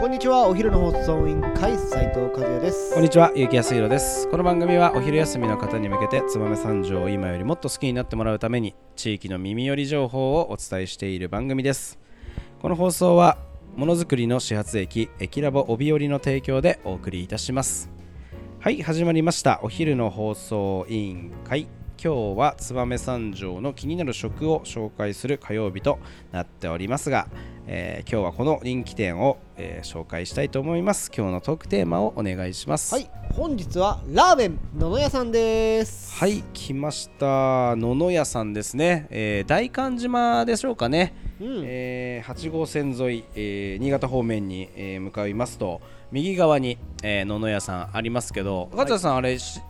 こんにちはお昼の放送委員会斉藤和也ですこんにちは、ゆうきやすひろです。この番組はお昼休みの方に向けて、燕三条を今よりもっと好きになってもらうために、地域の耳寄り情報をお伝えしている番組です。この放送は、ものづくりの始発駅、駅ラボ帯織の提供でお送りいたします。はい、始まりました。お昼の放送委員会。今日は燕三条の気になる食を紹介する火曜日となっておりますが、えー今日はこの人気店を、えー紹介したいと思います。今日のトークテーマをお願いします。はい本日はラーメン野々屋さんですはい、来ました。野々屋さんですね。えー大寒島でしょうかね。うんえー8号線沿い、えー新潟方面に、えー向かいますと、右側に、えー野々屋さんありますけど、勝田さん、あれ、し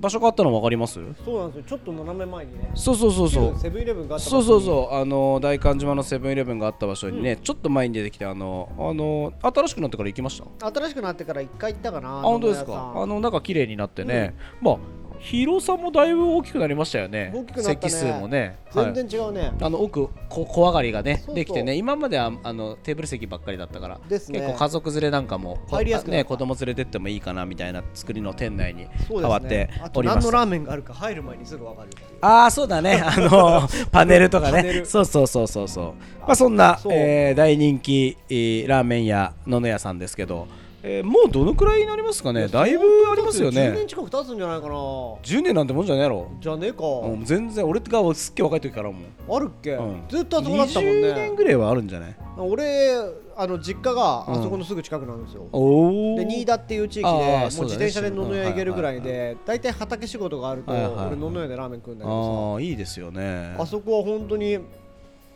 場所変わったの分かります？そうなんですよ。ちょっと斜め前にね。そうそうそうそう。セブンイレブンがあったそうそううそう。あの大寒島のセブンイレブンがあった場所にね、ちょっと前に出てきてあのあの新しくなってから行きました？新しくなってから一回行ったかなあ本当です野々屋さん。かあの中綺麗になってね、まあ広さもだいぶ大きくなりましたよね。大きくなったね。席数もね。はい。全然違うね、あの奥こ小上がりがねできてね。今まではあのテーブル席ばっかりだったからですね。結構家族連れなんかも入りやすくね子供連れてってもいいかなみたいな作りの店内に変わってあとおります。何のラーメンがあるか入る前にすぐ分かるああそうだね。あのパネルとかね。そうそうそうそうそう。まあそんなえー大人気えーラーメン屋野々屋さんですけどえーもうどのくらいになりますかね？だいぶありますよ10ね年近く経つんじゃないかな。10年なんてもんじゃねえやろ。じゃねえか、うん全然俺がすっげえ若い時からも。うあるっけ、うん。ずっとあそこだったもん20ね年ぐらいはあるんじゃない俺あの実家があそこのすぐ近くなんですよ、おおで新田っていう地域であもう自転車で野々屋行けるぐらいはいで大体畑仕事があると俺野々屋でラーメン食うんだけどああいいですよね。さあそこは本当に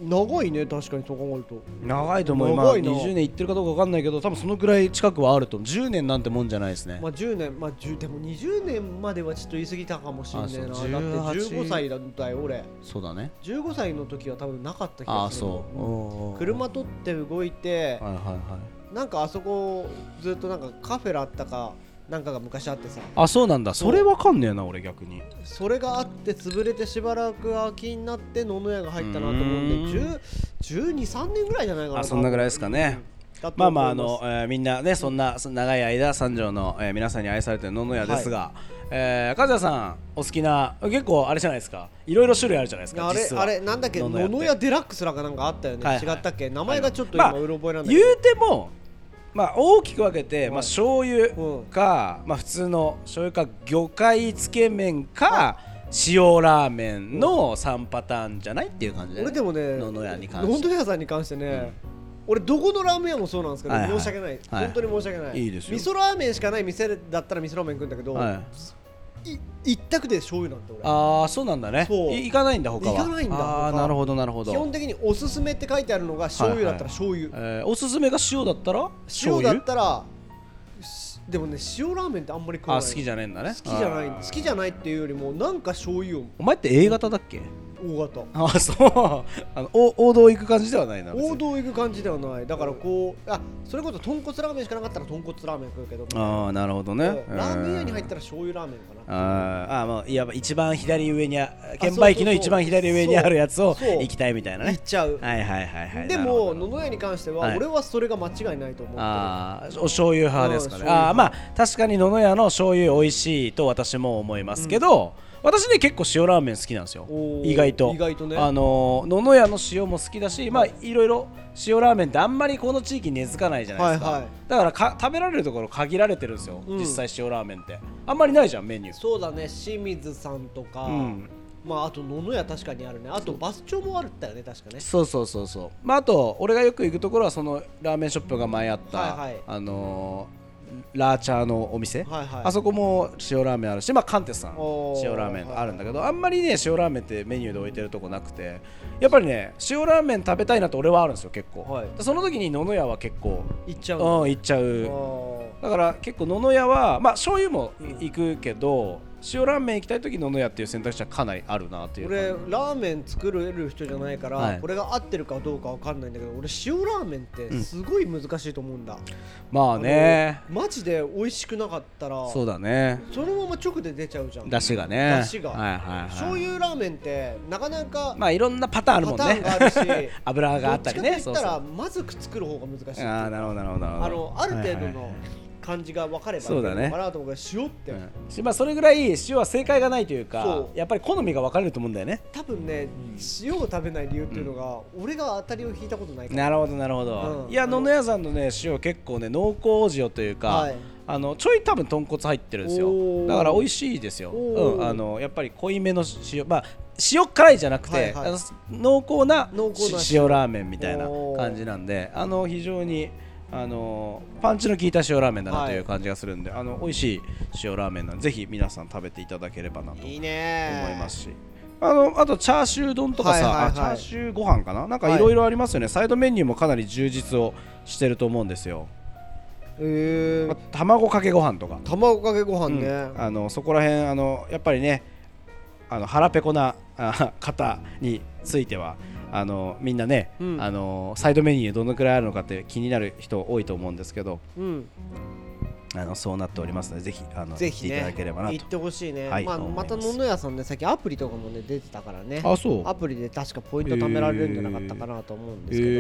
長いね確かにそう考えると。長いと思う。今長いな。20年いってるかどうか分かんないけど多分そのくらい近くはあると思う。10年なんてもんじゃないですね。まあ10年まあ10でも20年まではちょっと言い過ぎたかもしんねえな。だってあそう15歳だったよ俺。そうだね。15歳の時は多分なかった気ああがするそう車取って動いてはいはいはい。なんかあそこずっとなんかカフェラあったかなんかが昔あってさ。あそうなんだ。それわかんねえな俺逆に。それがあって潰れてしばらく空きになって野々屋が入ったなと思うんでうー10 1213年ぐらいじゃないかなあそんなぐらいですかね。うんまあまああの、えーみんなねそんなそ長い間三条の、えー皆さんに愛されてる野々屋ですが、えー、和也さんお好きな結構あれじゃないですか。いろいろ種類あるじゃないですかあれあれなんだっけ野野々屋デラックスらかなんかあったよね、はいはい違ったっけ？名前がちょっとまあ今うろ覚えなんだけど、言うてもまあ大きく分けて、まあはい醤油うん。か、まあ普通の醤油か魚介つけ麺か塩ラーメンの3パターンじゃないっていう感じで、俺でもね野々屋に関野して。々屋さんに関してね、俺どこのラーメン屋もそうなんですけど、申し訳ない、はい本当に申し訳ない。いいですよ。味噌ラーメンしかない店だったら味噌ラーメン食うんだけど、はいい一択で醤油なんて俺。ああそうなんだね。そう。い行かないんだ他は。行かないんだ他ああなるほどなるほど。基本的におすすめって書いてあるのが醤油だったら醤油、えーおすすめが塩だったら塩だったらしでもね塩ラーメンってあんまり食わない。あ好きじゃねえんだね。好きじゃない好きじゃないっていうよりもなんか醤油をお前って A 型だっけ？大型。ああそう。あのお王道行く感じではないな王道行く感じではない。だからこうあそれこそ豚骨ラーメンしかなかったら豚骨ラーメン食うけどああなるほどね。う。ん。ラーメン屋に入っったら醤油ラーメンかな。あーあーもういわば一番左上にあ券売機の一番左上にあるやつを行きたいみたいなね。行っちゃう。はいはいはいはい。でも野々屋に関してははい。俺はそれが間違いないと思ってる。ああお醤油派ですかね。ああまあ確かに野々屋の醤油美味しいと私も思いますけど、私ね結構塩ラーメン好きなんですよ。意外と。意外とね。あのー野々屋の塩も好きだし、まあいろいろ塩ラーメンってあんまりこの地域に根付かないじゃないですか、はいはい。だからか食べられるところ限られてるんですよ、うん。実際塩ラーメンって。あんまりないじゃんメニュー。そうだね清水さんとか、うん。まああと野々屋確かにあるね。あとバス町もあるったよね確かね。そうそうそうそう。まああと俺がよく行くところはそのラーメンショップが前あった、はいはい。あのーラーチャーのお店、はいはい。あそこも塩ラーメンあるし、まあ、カンテスさん塩ラーメンあるんだけど、あんまりね塩ラーメンってメニューで置いてるとこなくて。やっぱりね塩ラーメン食べたいなと俺はあるんですよ結構、はい。でその時に野々屋は結構行っちゃう。うんの行っちゃう。あだから結構野々屋はまあ醤油も行くけど塩ラーメン行きたい時野々屋っていう選択肢はかなりあるなという俺ラーメン作れる人じゃないから、はい。これが合ってるかどうかわかんないんだけど俺塩ラーメンってすごい難しいと思うんだ、まあね。あのマジで美味しくなかったらそうだね。そのまま直で出ちゃうじゃん。だしがね。出汁が。はいはいはい。醤油ラーメンってなかなかまあいろんなパターンあるもんね。パターンがあるし 油があったりね。どっちかといったらそうまずく作る方が難しいああなるほどなるほどなるほど。あのある程度のはいはいはい感じが分かればいいそうだね。のかなと思うけど塩って、うん。しまあそれぐらい塩は正解がないというかやっぱり好みが分かれると思うんだよね。多分ね塩を食べない理由っていうのが、俺が当たりを引いたことないから。なるほどなるほど、うん。いや野々屋さんのね塩結構ね濃厚塩というか、はい。あのちょい多分豚骨入ってるんですよ。だから美味しいですよ、うん、あのやっぱり濃いめの塩まあ塩辛いじゃなくて、はいはい。濃厚な濃厚なし塩。ラーメンみたいな感じなんであの非常にあのパンチの効いた塩ラーメンだなという感じがするんで、あの美味しい塩ラーメンなんでぜひ皆さん食べていただければなと思いますし。あのあとチャーシュー丼とかさ、はいはいはい。あチャーシューご飯かな？なんかいろいろありますよね、サイドメニューもかなり充実をしてると思うんですよ、え。ーあ、卵かけご飯とか、卵かけご飯ね、うん。あのそこら辺あのやっぱりねあの腹ペコなあ方についてはあのみんなね、うん。あのサイドメニューどのくらいあるのかって気になる人多いと思うんですけど。うん、あのそうなっておりますのでぜひあのぜひね行っていただければなと行ってほしいね、まあ、はいまますた野々屋さんねさっきアプリとかもね出てたからね。あそう。アプリで確かポイント貯められるんじゃなかったかなと思うんですけど、え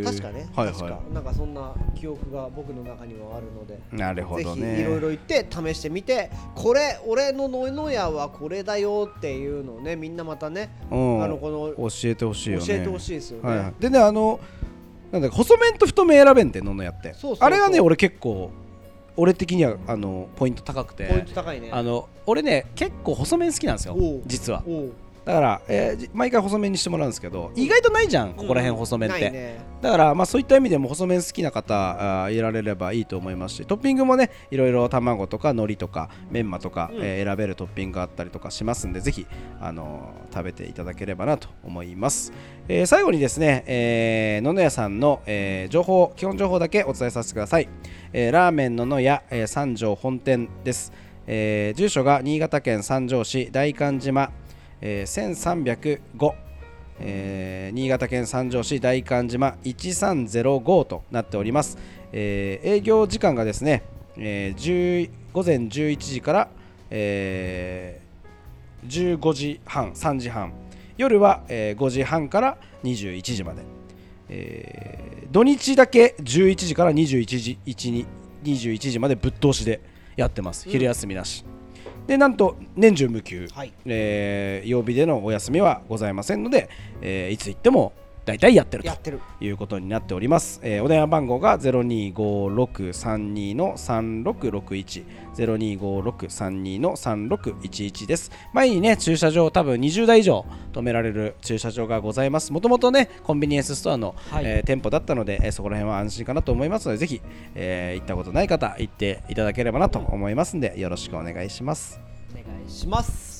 ー。確かね、はい確かはなんかそんな記憶が僕の中にはあるのでいなるほぜひどねいろいろ言って試してみてこれ俺の野々屋はこれだよっていうのをねみんなまたね、うん。あのこの教えてほしいよね。教えてほしいですよね、はいはい、でねあのなんだ細麺と太麺選べんってののやって。あれがね俺結構俺的にはあのポイント高くて。ポイント高いね。あの俺ね結構細麺好きなんですよ実はだから、えーじ毎回細麺にしてもらうんですけど意外とないじゃんここら辺細麺って、ないね。だから、まあ、そういった意味でも細麺好きな方あーいられればいいと思いますしトッピングもねいろいろ卵とか海苔とかメンマとか、うん。えー選べるトッピングがあったりとかしますんでぜひ、あのー食べていただければなと思います、えー最後にですね、えー野々屋さんの、えー情報基本情報だけお伝えさせてください、えーラーメン野々屋、えー三条本店です、えー住所が新潟県三条市大寒島、えー1305えー新潟県三条市大寒島1305となっております、えー営業時間がですね、えー10午前11時から、えー15時半3時半。夜は、えー5時半から21時まで、えー土日だけ11時から21時1に21時までぶっ通しでやってます、昼休みなしでなんと年中無休、はい。えー曜日でのお休みはございませんので、えーいつ行っても大体やってるということになっております、えーお電話番号が025632の3661 025632の3611です。前にね駐車場多分20台以上止められる駐車場がございます。もともとねコンビニエンスストアの、はい。えー店舗だったので、えーそこら辺は安心かなと思いますのでぜひ、えー行ったことない方行っていただければなと思いますんでよろしくお願いします。お願いします